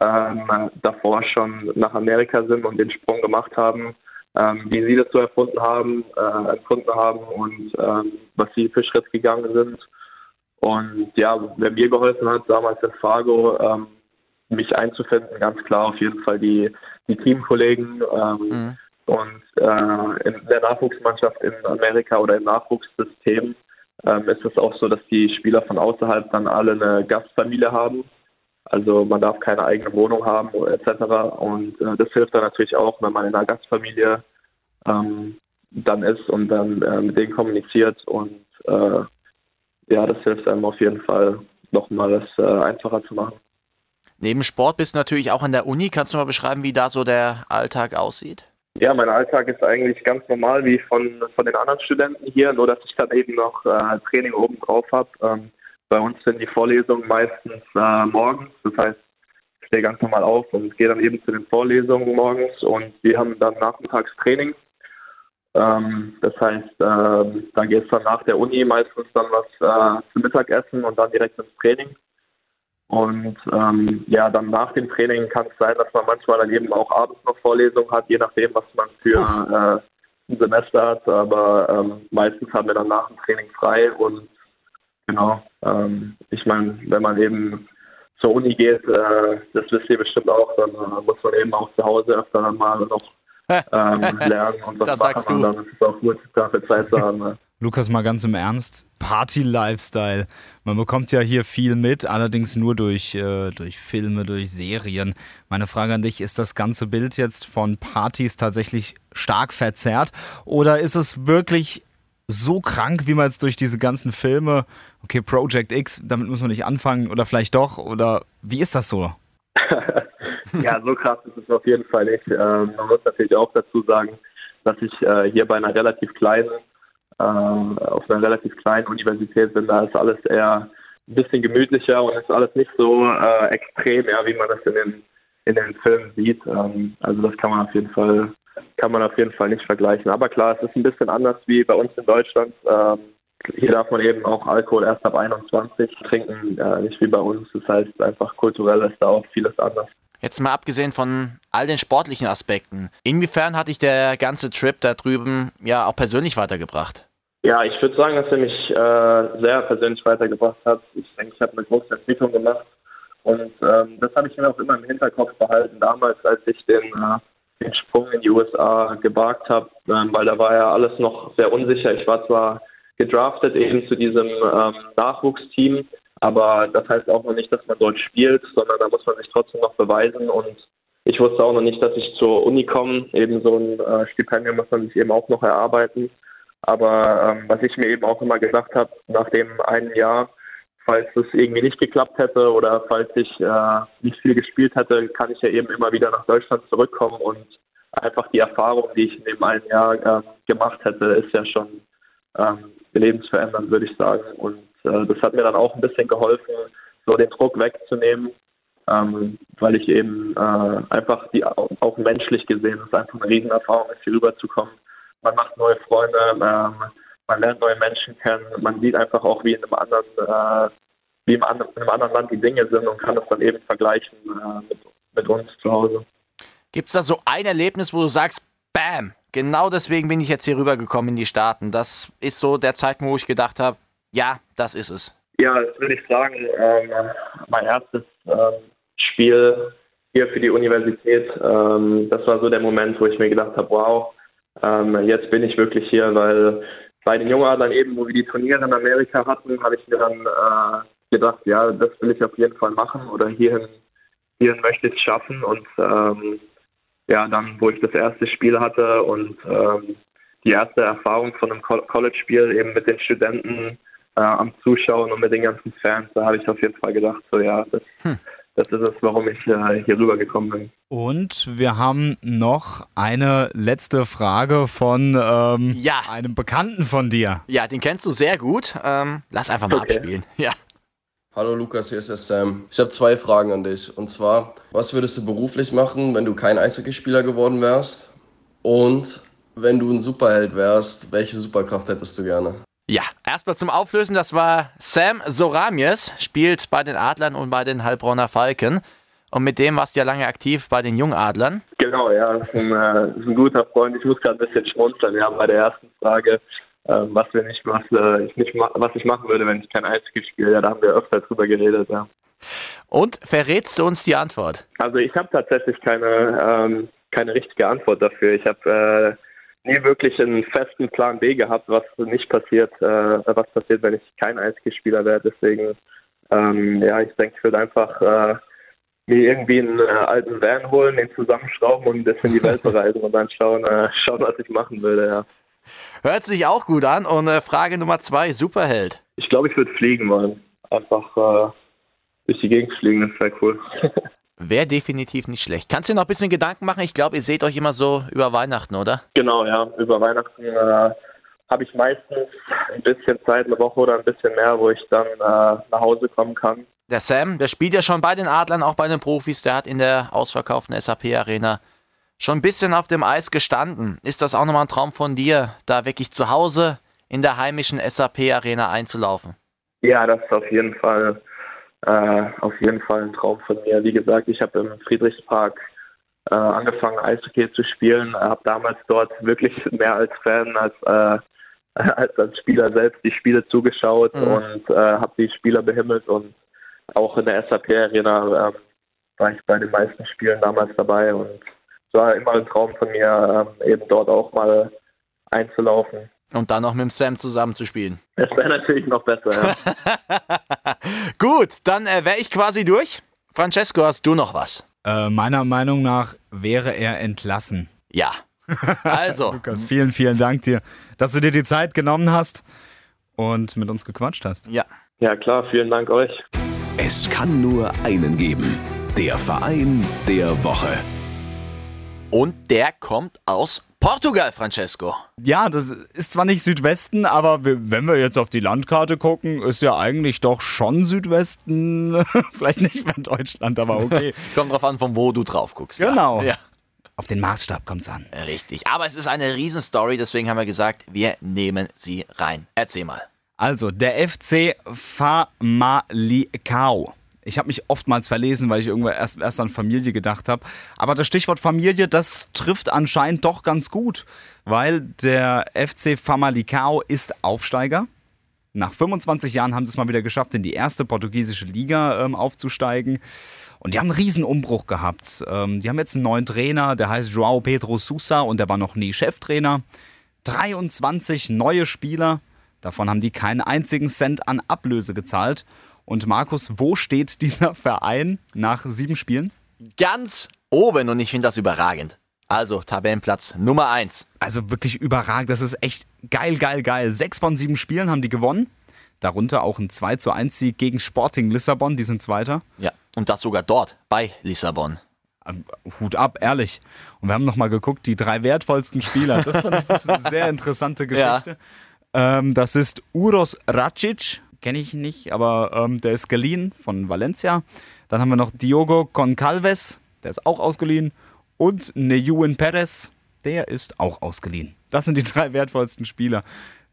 Speaker 4: ähm, davor schon nach Amerika sind und den Sprung gemacht haben, ähm, wie sie das so erfunden haben, äh, empfunden haben und ähm, was sie für Schritt gegangen sind. Und ja, wer mir geholfen hat, damals in Fargo, ähm, mich einzufinden, ganz klar auf jeden Fall die, die Teamkollegen ähm, mhm. und äh, in der Nachwuchsmannschaft in Amerika oder im Nachwuchssystem ähm, ist es auch so, dass die Spieler von außerhalb dann alle eine Gastfamilie haben. Also man darf keine eigene Wohnung haben etc. Und äh, das hilft dann natürlich auch, wenn man in einer Gastfamilie ähm, dann ist und dann äh, mit denen kommuniziert. Und äh, ja, das hilft einem auf jeden Fall nochmal es äh, einfacher zu machen.
Speaker 2: Neben Sport bist du natürlich auch an der Uni. Kannst du mal beschreiben, wie da so der Alltag aussieht?
Speaker 4: Ja, mein Alltag ist eigentlich ganz normal wie von, von den anderen Studenten hier, nur dass ich dann eben noch äh, Training oben drauf habe. Ähm, bei uns sind die Vorlesungen meistens äh, morgens. Das heißt, ich stehe ganz normal auf und gehe dann eben zu den Vorlesungen morgens und wir haben dann nachmittags Training. Ähm, das heißt, äh, dann geht es dann nach der Uni meistens dann was äh, zum Mittagessen und dann direkt ins Training. Und ähm, ja, dann nach dem Training kann es sein, dass man manchmal dann eben auch abends noch Vorlesungen hat, je nachdem, was man für äh, ein Semester hat. Aber ähm, meistens haben wir dann nach dem Training frei und Genau. Ähm, ich meine, wenn man eben zur Uni geht, äh, das wisst ihr bestimmt auch, dann äh, muss man eben auch zu Hause öfter mal noch ähm, lernen und was
Speaker 2: das
Speaker 4: machen.
Speaker 2: sagst du.
Speaker 4: Und dann ist es auch gut, dafür Zeit zu haben. Ne?
Speaker 3: Lukas, mal ganz im Ernst. Party-Lifestyle. Man bekommt ja hier viel mit, allerdings nur durch, äh, durch Filme, durch Serien. Meine Frage an dich, ist das ganze Bild jetzt von Partys tatsächlich stark verzerrt oder ist es wirklich so krank, wie man jetzt durch diese ganzen Filme, okay, Project X, damit muss man nicht anfangen oder vielleicht doch, oder wie ist das so?
Speaker 4: ja, so krass ist es auf jeden Fall nicht. Ähm, man muss natürlich auch dazu sagen, dass ich äh, hier bei einer relativ kleinen, auf einer relativ kleinen Universität bin. Da ist alles eher ein bisschen gemütlicher und ist alles nicht so äh, extrem, ja, wie man das in den, in den Filmen sieht. Ähm, also das kann man auf jeden Fall kann man auf jeden Fall nicht vergleichen. Aber klar, es ist ein bisschen anders wie bei uns in Deutschland. Ähm, hier darf man eben auch Alkohol erst ab 21 trinken, äh, nicht wie bei uns. Das heißt einfach kulturell ist da auch vieles anders.
Speaker 2: Jetzt mal abgesehen von all den sportlichen Aspekten, inwiefern hat dich der ganze Trip da drüben ja auch persönlich weitergebracht?
Speaker 4: Ja, ich würde sagen, dass er mich äh, sehr persönlich weitergebracht hat. Ich denke, ich habe eine große Entwicklung gemacht und ähm, das habe ich mir auch immer im Hinterkopf behalten, damals, als ich den äh, den Sprung in die USA gewagt habe, ähm, weil da war ja alles noch sehr unsicher. Ich war zwar gedraftet eben zu diesem ähm, Nachwuchsteam, aber das heißt auch noch nicht, dass man dort spielt, sondern da muss man sich trotzdem noch beweisen und ich wusste auch noch nicht, dass ich zur Uni komme. Eben so ein äh, Stipendium muss man sich eben auch noch erarbeiten. Aber ähm, was ich mir eben auch immer gesagt habe, nach dem einen Jahr, falls es irgendwie nicht geklappt hätte oder falls ich äh, nicht viel gespielt hätte, kann ich ja eben immer wieder nach Deutschland zurückkommen und einfach die Erfahrung, die ich in dem einen Jahr äh, gemacht hätte, ist ja schon ähm, lebensverändernd, würde ich sagen. Und äh, das hat mir dann auch ein bisschen geholfen, so den Druck wegzunehmen, ähm, weil ich eben äh, einfach die auch menschlich gesehen, es einfach eine Riesenerfahrung ist, hier rüberzukommen. Man macht neue Freunde, ähm, man lernt neue Menschen kennen, man sieht einfach auch, wie in einem anderen, äh, wie im anderen, in einem anderen Land die Dinge sind und kann das dann eben vergleichen äh, mit, mit uns zu Hause.
Speaker 2: Gibt es da so ein Erlebnis, wo du sagst, bam, genau deswegen bin ich jetzt hier rübergekommen in die Staaten? Das ist so der Zeitpunkt, wo ich gedacht habe, ja, das ist es.
Speaker 4: Ja, das würde ich sagen. Ähm, mein erstes ähm, Spiel hier für die Universität, ähm, das war so der Moment, wo ich mir gedacht habe, wow, ähm, jetzt bin ich wirklich hier, weil bei den Jungadlern eben, wo wir die Turniere in Amerika hatten, habe ich mir dann äh, gedacht, ja, das will ich auf jeden Fall machen oder hierhin, hierhin möchte ich es schaffen. Und ähm, ja, dann, wo ich das erste Spiel hatte und ähm, die erste Erfahrung von einem College-Spiel eben mit den Studenten äh, am Zuschauen und mit den ganzen Fans, da habe ich auf jeden Fall gedacht, so ja, das, hm. das ist es, warum ich äh, hier rübergekommen bin.
Speaker 3: Und wir haben noch eine letzte Frage von ähm,
Speaker 2: Ja.
Speaker 3: einem Bekannten von dir.
Speaker 2: Ja, den kennst du sehr gut. Ähm, lass einfach mal
Speaker 4: Okay.
Speaker 2: abspielen. Ja.
Speaker 10: Hallo Lukas, hier ist der Sam. Ich habe zwei Fragen an dich. Und zwar, was würdest du beruflich machen, wenn du kein Eishockeyspieler geworden wärst? Und wenn du ein Superheld wärst, welche Superkraft hättest du gerne?
Speaker 2: Ja, erstmal zum Auflösen, das war Sam Soramies, spielt bei den Adlern und bei den Heilbronner Falken. Und mit dem warst du ja lange aktiv bei den Jungadlern.
Speaker 4: Genau, ja, das ist ein, äh, ist ein guter Freund. Ich muss gerade ein bisschen schmunzeln. Ja, bei der ersten Frage, ähm, was wir nicht, was äh, ich nicht, was ich machen würde, wenn ich kein Eishockey spiele. Ja, da haben wir öfter drüber geredet. Ja.
Speaker 2: Und verrätst du uns die Antwort?
Speaker 4: Also ich habe tatsächlich keine, ähm, keine richtige Antwort dafür. Ich habe äh, nie wirklich einen festen Plan B gehabt, was nicht passiert, äh, was passiert, wenn ich kein Eishockeyspieler werde. Deswegen, ähm, ja, ich denke, ich würde einfach äh, mir irgendwie einen äh, alten Van holen, den zusammenschrauben und ein bisschen die Welt bereisen und dann schauen, äh, schauen, was ich machen würde. Ja.
Speaker 2: Hört sich auch gut an. Und äh, Frage Nummer zwei, Superheld.
Speaker 4: Ich glaube, ich würde fliegen wollen. Einfach äh, durch die Gegend fliegen, das wäre cool.
Speaker 2: Wäre definitiv nicht schlecht. Kannst du dir noch ein bisschen Gedanken machen? Ich glaube, ihr seht euch immer so über Weihnachten, oder?
Speaker 4: Genau, ja. Über Weihnachten äh, habe ich meistens ein bisschen Zeit, eine Woche oder ein bisschen mehr, wo ich dann äh, nach Hause kommen kann.
Speaker 2: Der Sam, der spielt ja schon bei den Adlern, auch bei den Profis. Der hat in der ausverkauften SAP-Arena schon ein bisschen auf dem Eis gestanden. Ist das auch nochmal ein Traum von dir, da wirklich zu Hause in der heimischen SAP-Arena einzulaufen?
Speaker 4: Ja, das ist auf jeden Fall äh, auf jeden Fall ein Traum von mir. Wie gesagt, ich habe im Friedrichspark äh, angefangen Eishockey zu spielen, habe damals dort wirklich mehr als Fan als äh, als als Spieler selbst die Spiele zugeschaut
Speaker 2: Mhm.
Speaker 4: und äh, habe die Spieler behimmelt und auch in der SAP Arena ähm, war ich bei den meisten Spielen damals dabei und es war immer ein Traum von mir, ähm, eben dort auch mal einzulaufen.
Speaker 2: Und dann noch mit dem Sam zusammenzuspielen.
Speaker 4: Das wäre natürlich noch besser, ja.
Speaker 2: Gut, dann äh, wäre ich quasi durch. Francesco, hast du noch was?
Speaker 3: Äh, meiner Meinung nach wäre er entlassen.
Speaker 2: Ja. Also,
Speaker 3: Lukas, vielen, vielen Dank dir, dass du dir die Zeit genommen hast und mit uns gequatscht hast.
Speaker 2: ja.
Speaker 4: ja klar, vielen Dank euch.
Speaker 1: Es kann nur einen geben. Der Verein der Woche.
Speaker 2: Und der kommt aus Portugal, Francesco.
Speaker 3: Ja, das ist zwar nicht Südwesten, aber wenn wir jetzt auf die Landkarte gucken, ist ja eigentlich doch schon Südwesten. Vielleicht nicht mehr Deutschland, aber okay.
Speaker 2: Kommt drauf an, von wo du drauf guckst.
Speaker 3: Genau.
Speaker 2: Ja.
Speaker 3: auf den Maßstab kommt's an.
Speaker 2: Richtig. Aber es ist eine Riesenstory, deswegen haben wir gesagt, wir nehmen sie rein. Erzähl mal.
Speaker 3: Also, der FC Famalicão. Ich habe mich oftmals verlesen, weil ich irgendwo erst, erst an Familie gedacht habe. Aber das Stichwort Familie, das trifft anscheinend doch ganz gut, weil der FC Famalicão ist Aufsteiger. Nach 25 Jahren haben sie es mal wieder geschafft, in die erste portugiesische Liga ähm, aufzusteigen. Und die haben einen riesen Umbruch gehabt. Ähm, die haben jetzt einen neuen Trainer, der heißt João Pedro Sousa und der war noch nie Cheftrainer. 23 neue Spieler. Davon haben die keinen einzigen Cent an Ablöse gezahlt. Und Markus, wo steht dieser Verein nach sieben Spielen?
Speaker 2: Ganz oben und ich finde das überragend. Also, Tabellenplatz Nummer 1.
Speaker 3: Also wirklich überragend. Das ist echt geil, geil, geil. Sechs von sieben Spielen haben die gewonnen. Darunter auch ein 2 zu 1 Sieg gegen Sporting Lissabon, die sind Zweiter.
Speaker 2: Ja. Und das sogar dort, bei Lissabon.
Speaker 3: Ähm, Hut ab, ehrlich. Und wir haben nochmal geguckt, die drei wertvollsten Spieler. Das fand ich eine sehr interessante Geschichte. Ähm, das ist Uros Racic, kenne ich nicht, aber ähm, der ist geliehen von Valencia. Dann haben wir noch Diogo Concalves, der ist auch ausgeliehen. Und Nejuin Perez, der ist auch ausgeliehen. Das sind die drei wertvollsten Spieler.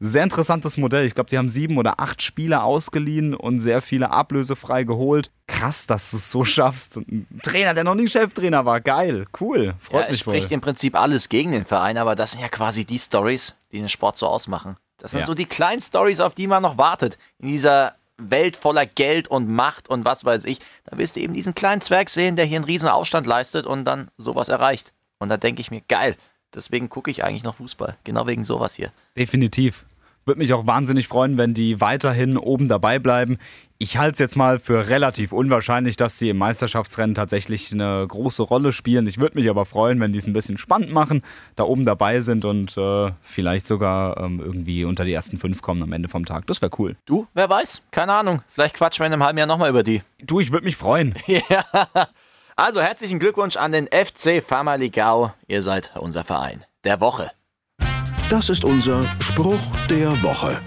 Speaker 3: Sehr interessantes Modell. Ich glaube, die haben sieben oder acht Spieler ausgeliehen und sehr viele ablösefrei geholt. Krass, dass du es so schaffst. Und Ein Trainer, der noch nie Cheftrainer war. Geil, cool. Freut
Speaker 2: Ja, es
Speaker 3: mich voll.
Speaker 2: spricht im Prinzip alles gegen den Verein, aber das sind ja quasi die Stories, die den Sport so ausmachen. Das sind
Speaker 3: Ja.
Speaker 2: so die kleinen Stories, auf die man noch wartet. In dieser Welt voller Geld und Macht und was weiß ich. Da wirst du eben diesen kleinen Zwerg sehen, der hier einen riesen Aufstand leistet und dann sowas erreicht. Und da denke ich mir, geil. Deswegen gucke ich eigentlich noch Fußball. Genau wegen sowas hier.
Speaker 3: Definitiv. Würde mich auch wahnsinnig freuen, wenn die weiterhin oben dabei bleiben. Ich halte es jetzt mal für relativ unwahrscheinlich, dass sie im Meisterschaftsrennen tatsächlich eine große Rolle spielen. Ich würde mich aber freuen, wenn die es ein bisschen spannend machen, da oben dabei sind und äh, vielleicht sogar ähm, irgendwie unter die ersten fünf kommen am Ende vom Tag. Das wäre cool.
Speaker 2: Du, wer weiß? Keine Ahnung. Vielleicht quatschen wir in einem halben Jahr nochmal über die.
Speaker 3: Du, ich würde mich freuen.
Speaker 2: ja. Also herzlichen Glückwunsch an den FC Famaligau. Ihr seid unser Verein der Woche.
Speaker 1: Das ist unser Spruch der Woche.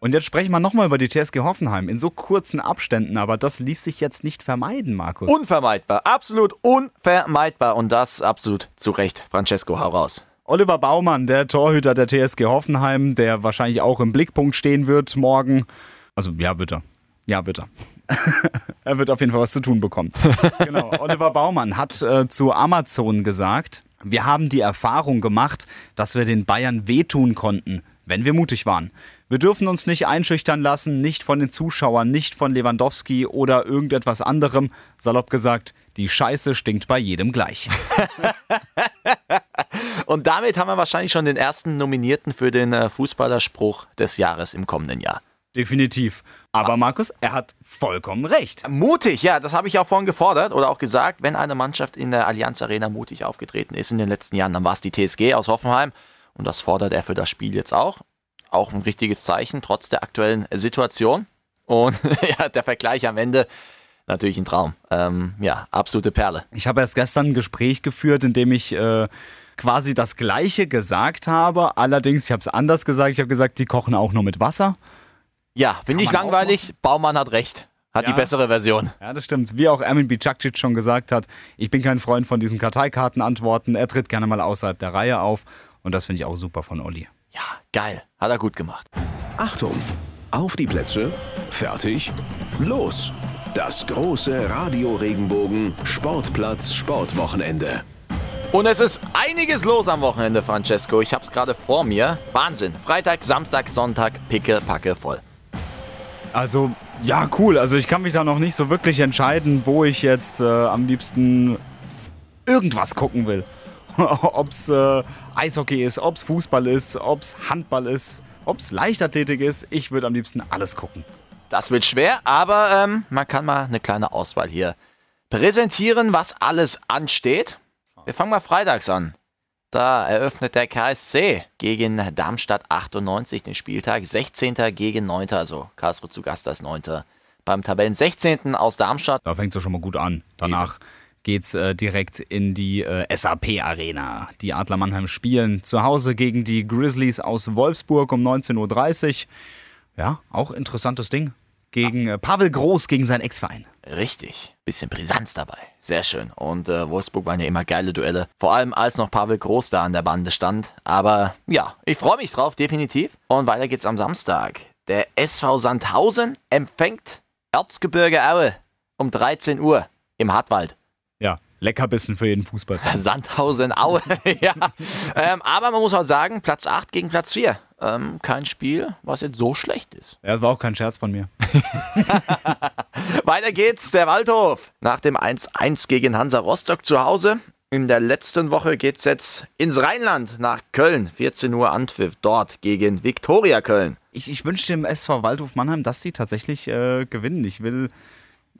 Speaker 3: Und jetzt sprechen wir nochmal über die TSG Hoffenheim in so kurzen Abständen, aber das ließ sich jetzt nicht vermeiden, Markus.
Speaker 2: Unvermeidbar, absolut unvermeidbar und das absolut zu Recht. Francesco, hau raus.
Speaker 3: Oliver Baumann, der Torhüter der TSG Hoffenheim, der wahrscheinlich auch im Blickpunkt stehen wird morgen. Also ja, wird er. Ja, wird er. er wird auf jeden Fall was zu tun bekommen. genau. Oliver Baumann hat äh, zu Amazon gesagt, wir haben die Erfahrung gemacht, dass wir den Bayern wehtun konnten, wenn wir mutig waren. Wir dürfen uns nicht einschüchtern lassen, nicht von den Zuschauern, nicht von Lewandowski oder irgendetwas anderem. Salopp gesagt, die Scheiße stinkt bei jedem gleich.
Speaker 2: Und damit haben wir wahrscheinlich schon den ersten Nominierten für den äh, Fußballerspruch des Jahres im kommenden Jahr.
Speaker 3: Definitiv. Aber Markus, er hat vollkommen recht.
Speaker 2: Mutig, ja, das habe ich auch vorhin gefordert oder auch gesagt, wenn eine Mannschaft in der Allianz Arena mutig aufgetreten ist in den letzten Jahren, dann war es die TSG aus Hoffenheim und das fordert er für das Spiel jetzt auch auch ein richtiges Zeichen, trotz der aktuellen Situation. Und ja, der Vergleich am Ende natürlich ein Traum. Ähm, ja, absolute Perle.
Speaker 3: Ich habe erst gestern ein Gespräch geführt, in dem ich äh, quasi das Gleiche gesagt habe. Allerdings, ich habe es anders gesagt. Ich habe gesagt, die kochen auch nur mit Wasser.
Speaker 2: Ja, finde ich langweilig. Baumann hat recht. Hat ja. die bessere Version.
Speaker 3: Ja, das stimmt. Wie auch Ermin Bicakcic schon gesagt hat, ich bin kein Freund von diesen Karteikartenantworten. Er tritt gerne mal außerhalb der Reihe auf. Und das finde ich auch super von Olli.
Speaker 2: Ja, geil. Hat er gut gemacht.
Speaker 1: Achtung! Auf die Plätze. Fertig. Los! Das große Radio Regenbogen Sportplatz Sportwochenende.
Speaker 2: Und es ist einiges los am Wochenende, Francesco. Ich hab's gerade vor mir. Wahnsinn. Freitag, Samstag, Sonntag, picke, packe voll.
Speaker 3: Also, ja, cool. Also ich kann mich da noch nicht so wirklich entscheiden, wo ich jetzt äh, am liebsten irgendwas gucken will. ob es äh, Eishockey ist, ob es Fußball ist, ob es Handball ist, ob es Leichtathletik ist. Ich würde am liebsten alles gucken.
Speaker 2: Das wird schwer, aber ähm, man kann mal eine kleine Auswahl hier präsentieren, was alles ansteht. Wir fangen mal freitags an. Da eröffnet der KSC gegen Darmstadt 98 den Spieltag. 16. gegen 9. Also Karlsruhe zu Gast als 9. beim Tabellen 16. aus Darmstadt.
Speaker 3: Da fängt es ja schon mal gut an. Danach geht's äh, direkt in die äh, SAP Arena. Die Adler Mannheim spielen zu Hause gegen die Grizzlies aus Wolfsburg um 19.30 Uhr. Ja, auch interessantes Ding. Gegen äh, Pavel Groß gegen seinen Ex-Verein.
Speaker 2: Richtig. Bisschen Brisanz dabei. Sehr schön. Und äh, Wolfsburg waren ja immer geile Duelle. Vor allem als noch Pavel Groß da an der Bande stand. Aber ja, ich freue mich drauf, definitiv. Und weiter geht's am Samstag. Der SV Sandhausen empfängt Erzgebirge Aue um 13 Uhr im Hartwald.
Speaker 3: Ja, Leckerbissen für jeden Fußballfan.
Speaker 2: Sandhausen, Aue, ja. Ähm, aber man muss auch sagen, Platz 8 gegen Platz 4. Ähm, kein Spiel, was jetzt so schlecht ist.
Speaker 3: Ja, das war auch kein Scherz von mir.
Speaker 2: Weiter geht's, der Waldhof. Nach dem 1-1 gegen Hansa Rostock zu Hause. In der letzten Woche geht's jetzt ins Rheinland nach Köln. 14 Uhr Anpfiff dort gegen Viktoria Köln.
Speaker 3: Ich, ich wünsche dem SV Waldhof Mannheim, dass sie tatsächlich äh, gewinnen. Ich will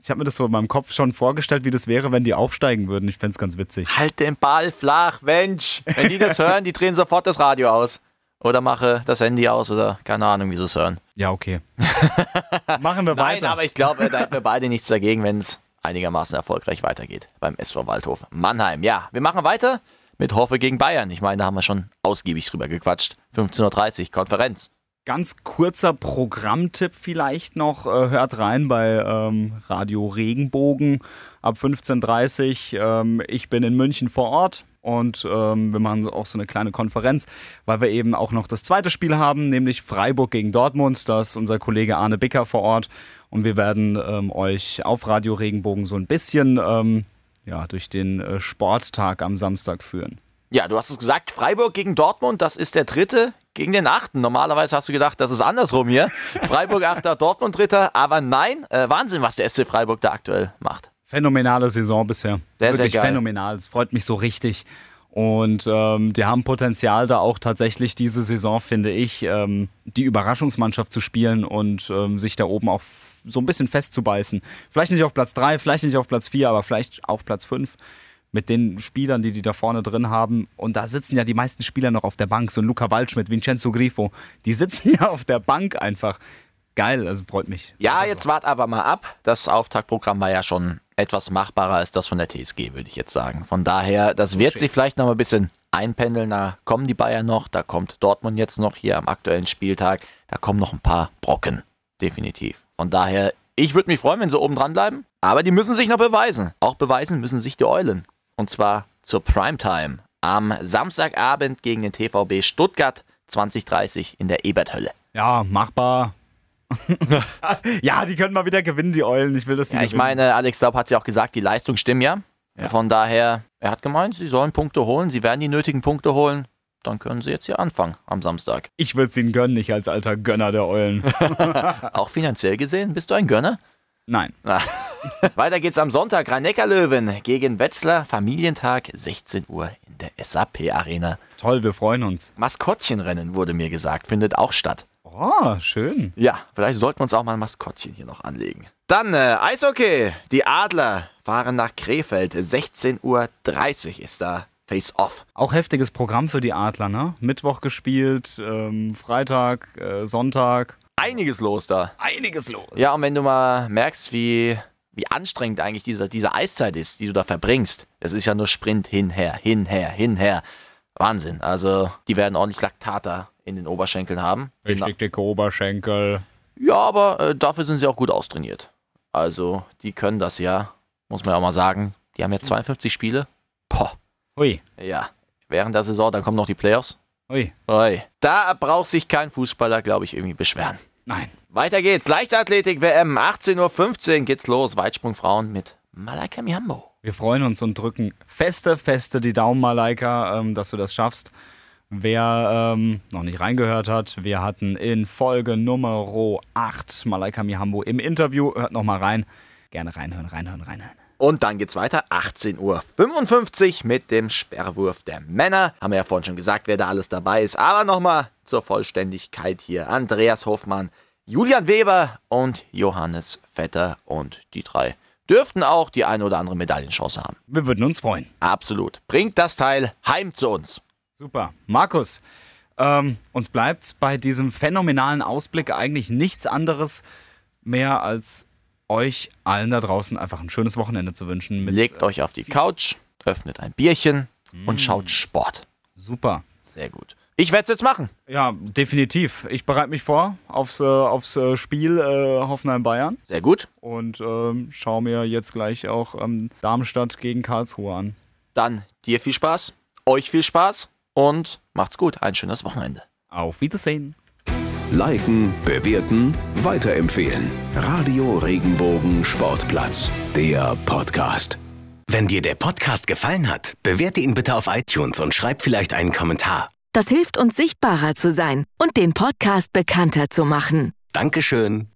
Speaker 3: ich habe mir das so in meinem Kopf schon vorgestellt, wie das wäre, wenn die aufsteigen würden. Ich fände es ganz witzig.
Speaker 2: Halt den Ball flach, Mensch. Wenn die das hören, die drehen sofort das Radio aus. Oder mache das Handy aus oder keine Ahnung, wie sie es hören.
Speaker 3: Ja, okay. Machen wir weiter.
Speaker 2: Nein, aber ich glaube, da hätten wir beide nichts dagegen, wenn es einigermaßen erfolgreich weitergeht beim SV Waldhof Mannheim. Ja, wir machen weiter mit Hoffe gegen Bayern. Ich meine, da haben wir schon ausgiebig drüber gequatscht. 15.30 Uhr, Konferenz.
Speaker 3: Ganz kurzer Programmtipp vielleicht noch. Äh, hört rein bei ähm, Radio Regenbogen ab 15.30 Uhr. Ähm, ich bin in München vor Ort und ähm, wir machen auch so eine kleine Konferenz, weil wir eben auch noch das zweite Spiel haben, nämlich Freiburg gegen Dortmund. Da ist unser Kollege Arne Bicker vor Ort und wir werden ähm, euch auf Radio Regenbogen so ein bisschen ähm, ja, durch den äh, Sporttag am Samstag führen.
Speaker 2: Ja, du hast es gesagt, Freiburg gegen Dortmund, das ist der dritte gegen den achten. Normalerweise hast du gedacht, das ist andersrum hier. Freiburg achter, Dortmund dritter, aber nein, äh, Wahnsinn, was der SC Freiburg da aktuell macht.
Speaker 3: Phänomenale Saison bisher.
Speaker 2: Sehr,
Speaker 3: Wirklich
Speaker 2: sehr geil.
Speaker 3: phänomenal. Es freut mich so richtig. Und ähm, die haben Potenzial, da auch tatsächlich diese Saison, finde ich, ähm, die Überraschungsmannschaft zu spielen und ähm, sich da oben auch so ein bisschen festzubeißen. Vielleicht nicht auf Platz 3, vielleicht nicht auf Platz 4, aber vielleicht auf Platz 5 mit den Spielern, die die da vorne drin haben. Und da sitzen ja die meisten Spieler noch auf der Bank. So ein Luca Waldschmidt, Vincenzo Grifo, die sitzen ja auf der Bank einfach. Geil, also freut mich.
Speaker 2: Ja, jetzt wart aber mal ab. Das Auftaktprogramm war ja schon etwas machbarer als das von der TSG, würde ich jetzt sagen. Von daher, das wird sich vielleicht noch mal ein bisschen einpendeln. Da kommen die Bayern noch, da kommt Dortmund jetzt noch hier am aktuellen Spieltag. Da kommen noch ein paar Brocken, definitiv. Von daher, ich würde mich freuen, wenn sie oben dran bleiben. Aber die müssen sich noch beweisen. Auch beweisen müssen sich die Eulen. Und zwar zur Primetime am Samstagabend gegen den TVB Stuttgart 2030 in der Eberthölle.
Speaker 3: Ja, machbar. ja, die können mal wieder gewinnen, die Eulen. Ich will das
Speaker 2: Ja, ich meine, Alex Daub hat ja auch gesagt, die Leistung stimmt ja.
Speaker 3: Ja.
Speaker 2: Von daher, er hat gemeint, sie sollen Punkte holen, sie werden die nötigen Punkte holen. Dann können sie jetzt hier anfangen am Samstag.
Speaker 3: Ich würde es ihnen gönnen, ich als alter Gönner der Eulen.
Speaker 2: Auch finanziell gesehen, bist du ein Gönner?
Speaker 3: Nein.
Speaker 2: Weiter geht's am Sonntag. Rhein-Neckar-Löwen gegen Wetzlar. Familientag, 16 Uhr in der SAP-Arena.
Speaker 3: Toll, wir freuen uns.
Speaker 2: Maskottchenrennen wurde mir gesagt, findet auch statt.
Speaker 3: Oh, schön.
Speaker 2: Ja, vielleicht sollten wir uns auch mal ein Maskottchen hier noch anlegen. Dann äh, Eishockey. Die Adler fahren nach Krefeld. 16.30 Uhr ist da Face-Off.
Speaker 3: Auch heftiges Programm für die Adler, ne? Mittwoch gespielt, ähm, Freitag, äh, Sonntag.
Speaker 2: Einiges los da.
Speaker 3: Einiges los.
Speaker 2: Ja, und wenn du mal merkst, wie, wie anstrengend eigentlich diese, diese Eiszeit ist, die du da verbringst, es ist ja nur Sprint hinher, hinher, hinher. Wahnsinn. Also, die werden ordentlich Laktater in den Oberschenkeln haben.
Speaker 3: Richtig dicke Oberschenkel.
Speaker 2: Ja, aber äh, dafür sind sie auch gut austrainiert. Also, die können das ja, muss man ja auch mal sagen. Die haben ja 52 Spiele. Boah.
Speaker 3: Hui.
Speaker 2: Ja. Während der Saison, dann kommen noch die Playoffs.
Speaker 3: Hui.
Speaker 2: Ui. Da braucht sich kein Fußballer, glaube ich, irgendwie beschweren.
Speaker 3: Nein.
Speaker 2: Weiter geht's. Leichtathletik WM. 18.15 Uhr geht's los. Weitsprung Frauen mit Malaika Mihambo.
Speaker 3: Wir freuen uns und drücken feste, feste die Daumen, Malaika, ähm, dass du das schaffst. Wer ähm, noch nicht reingehört hat, wir hatten in Folge Nummer 8 Malaika Mihambo im Interview. Hört noch mal rein. Gerne reinhören, reinhören, reinhören.
Speaker 2: Und dann geht's weiter. 18.55 Uhr mit dem Sperrwurf der Männer. Haben wir ja vorhin schon gesagt, wer da alles dabei ist. Aber nochmal zur Vollständigkeit hier. Andreas Hofmann, Julian Weber und Johannes Vetter. Und die drei dürften auch die eine oder andere Medaillenchance haben.
Speaker 3: Wir würden uns freuen.
Speaker 2: Absolut. Bringt das Teil heim zu uns.
Speaker 3: Super. Markus, ähm, uns bleibt bei diesem phänomenalen Ausblick eigentlich nichts anderes mehr als euch allen da draußen einfach ein schönes Wochenende zu wünschen. Mit,
Speaker 2: Legt euch auf die Couch, öffnet ein Bierchen und schaut Sport.
Speaker 3: Super.
Speaker 2: Sehr gut. Ich werde es jetzt machen.
Speaker 3: Ja, definitiv. Ich bereite mich vor aufs, äh, aufs äh, Spiel äh, Hoffenheim-Bayern
Speaker 2: Sehr gut.
Speaker 3: und ähm, schaue mir jetzt gleich auch ähm, Darmstadt gegen Karlsruhe an.
Speaker 2: Dann dir viel Spaß, euch viel Spaß und macht's gut. Ein schönes Wochenende.
Speaker 3: Auf Wiedersehen.
Speaker 1: Liken, bewerten, weiterempfehlen. Radio Regenbogen Sportplatz, der Podcast.
Speaker 11: Wenn dir der Podcast gefallen hat, bewerte ihn bitte auf iTunes und schreib vielleicht einen Kommentar.
Speaker 12: Das hilft uns sichtbarer zu sein und den Podcast bekannter zu machen.
Speaker 11: Dankeschön.